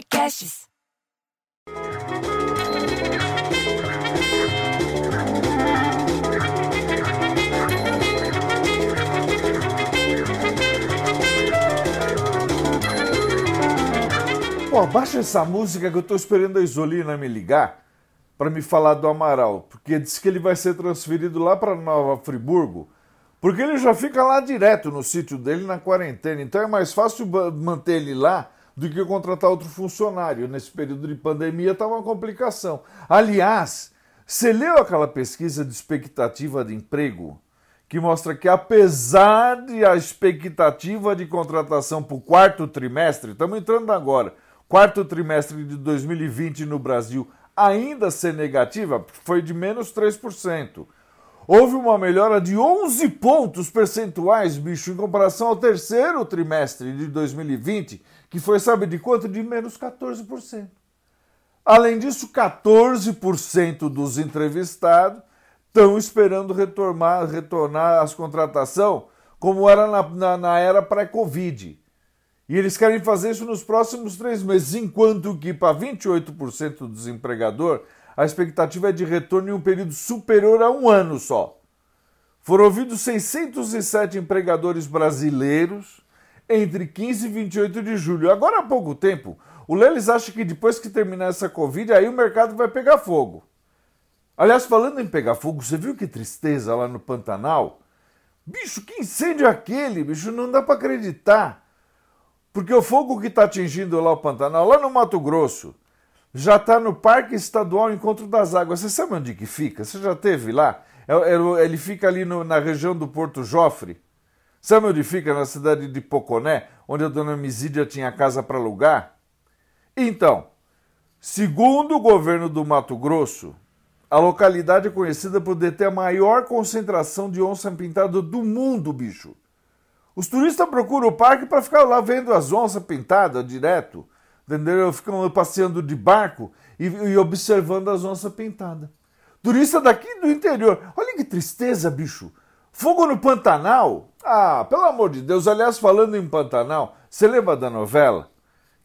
Podcasts. Pô, baixa essa música que eu tô esperando a Isolina me ligar para me falar do Amaral, porque disse que ele vai ser transferido lá para Nova Friburgo, porque ele já fica lá direto no sítio dele na quarentena, então é mais fácil manter ele lá do que contratar outro funcionário. Nesse período de pandemia tá uma complicação. Aliás, você leu aquela pesquisa de expectativa de emprego? que mostra que apesar de a expectativa de contratação para o quarto trimestre, estamos entrando agora, quarto trimestre de 2020 no Brasil ainda ser negativa, foi de menos 3%. Houve uma melhora de 11 pontos percentuais, bicho, em comparação ao terceiro trimestre de 2020, que foi, sabe de quanto? De menos 14%. Além disso, 14% dos entrevistados estão esperando retornar, retornar às contratação como era na, na, na era pré-Covid. E eles querem fazer isso nos próximos três meses, enquanto que para 28% do desempregador a expectativa é de retorno em um período superior a um ano só. Foram ouvidos 607 empregadores brasileiros entre 15 e 28 de julho. Agora há pouco tempo, o Leles acha que depois que terminar essa Covid, aí o mercado vai pegar fogo. Aliás, falando em pegar fogo, você viu que tristeza lá no Pantanal? Bicho, que incêndio aquele, bicho? Não dá para acreditar. Porque o fogo que está atingindo lá o Pantanal, lá no Mato Grosso, já está no Parque Estadual Encontro das Águas. Você sabe onde que fica? Você já teve lá? É, é, ele fica ali no, na região do Porto Jofre. Sabe onde fica? Na cidade de Poconé, onde a dona Misídia tinha casa para alugar? Então, segundo o governo do Mato Grosso, a localidade é conhecida por deter a maior concentração de onça pintada do mundo, bicho. Os turistas procuram o parque para ficar lá vendo as onças pintadas direto. Entendeu? Ficam passeando de barco e, e observando as onças pintadas. Turista daqui do interior. Olha que tristeza, bicho. Fogo no Pantanal? Ah, pelo amor de Deus. Aliás, falando em Pantanal, você lembra da novela?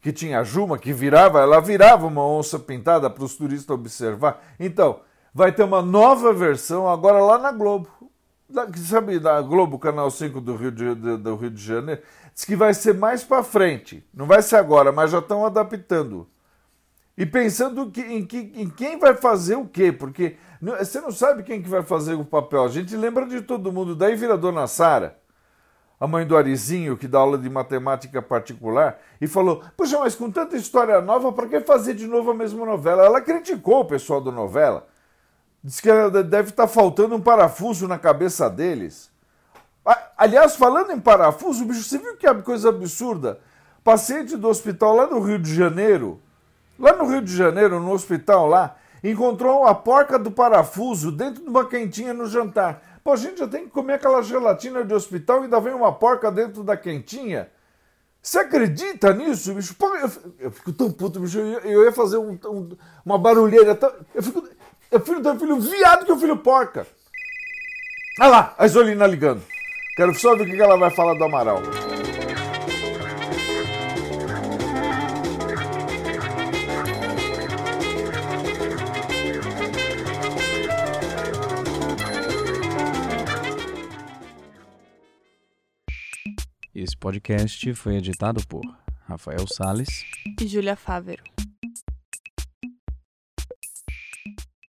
Que tinha a Juma, que virava, ela virava uma onça pintada para os turistas observar. Então, vai ter uma nova versão agora lá na Globo sabe, da Globo, Canal 5 do Rio de, do, do Rio de Janeiro, diz que vai ser mais para frente. Não vai ser agora, mas já estão adaptando. E pensando que, em, que, em quem vai fazer o quê, porque você não sabe quem que vai fazer o papel. A gente lembra de todo mundo. Daí vira a dona Sara, a mãe do Arizinho, que dá aula de matemática particular, e falou: Puxa, mas com tanta história nova, para que fazer de novo a mesma novela? Ela criticou o pessoal da novela Diz que deve estar faltando um parafuso na cabeça deles. Aliás, falando em parafuso, bicho, você viu que coisa absurda? Paciente do hospital lá no Rio de Janeiro, lá no Rio de Janeiro, no hospital lá, encontrou a porca do parafuso dentro de uma quentinha no jantar. Pô, a gente já tem que comer aquela gelatina de hospital e ainda vem uma porca dentro da quentinha. Você acredita nisso, bicho? Pô, eu, eu, fico tão puto, bicho. Eu, eu ia fazer um, um, uma barulheira. Tão, eu fico. É filho do filho viado que é o filho porca. Olha lá, a Isolina ligando. Quero só ver o que ela vai falar do Amaral. Esse podcast foi editado por Rafael Sales e Júlia Fávero.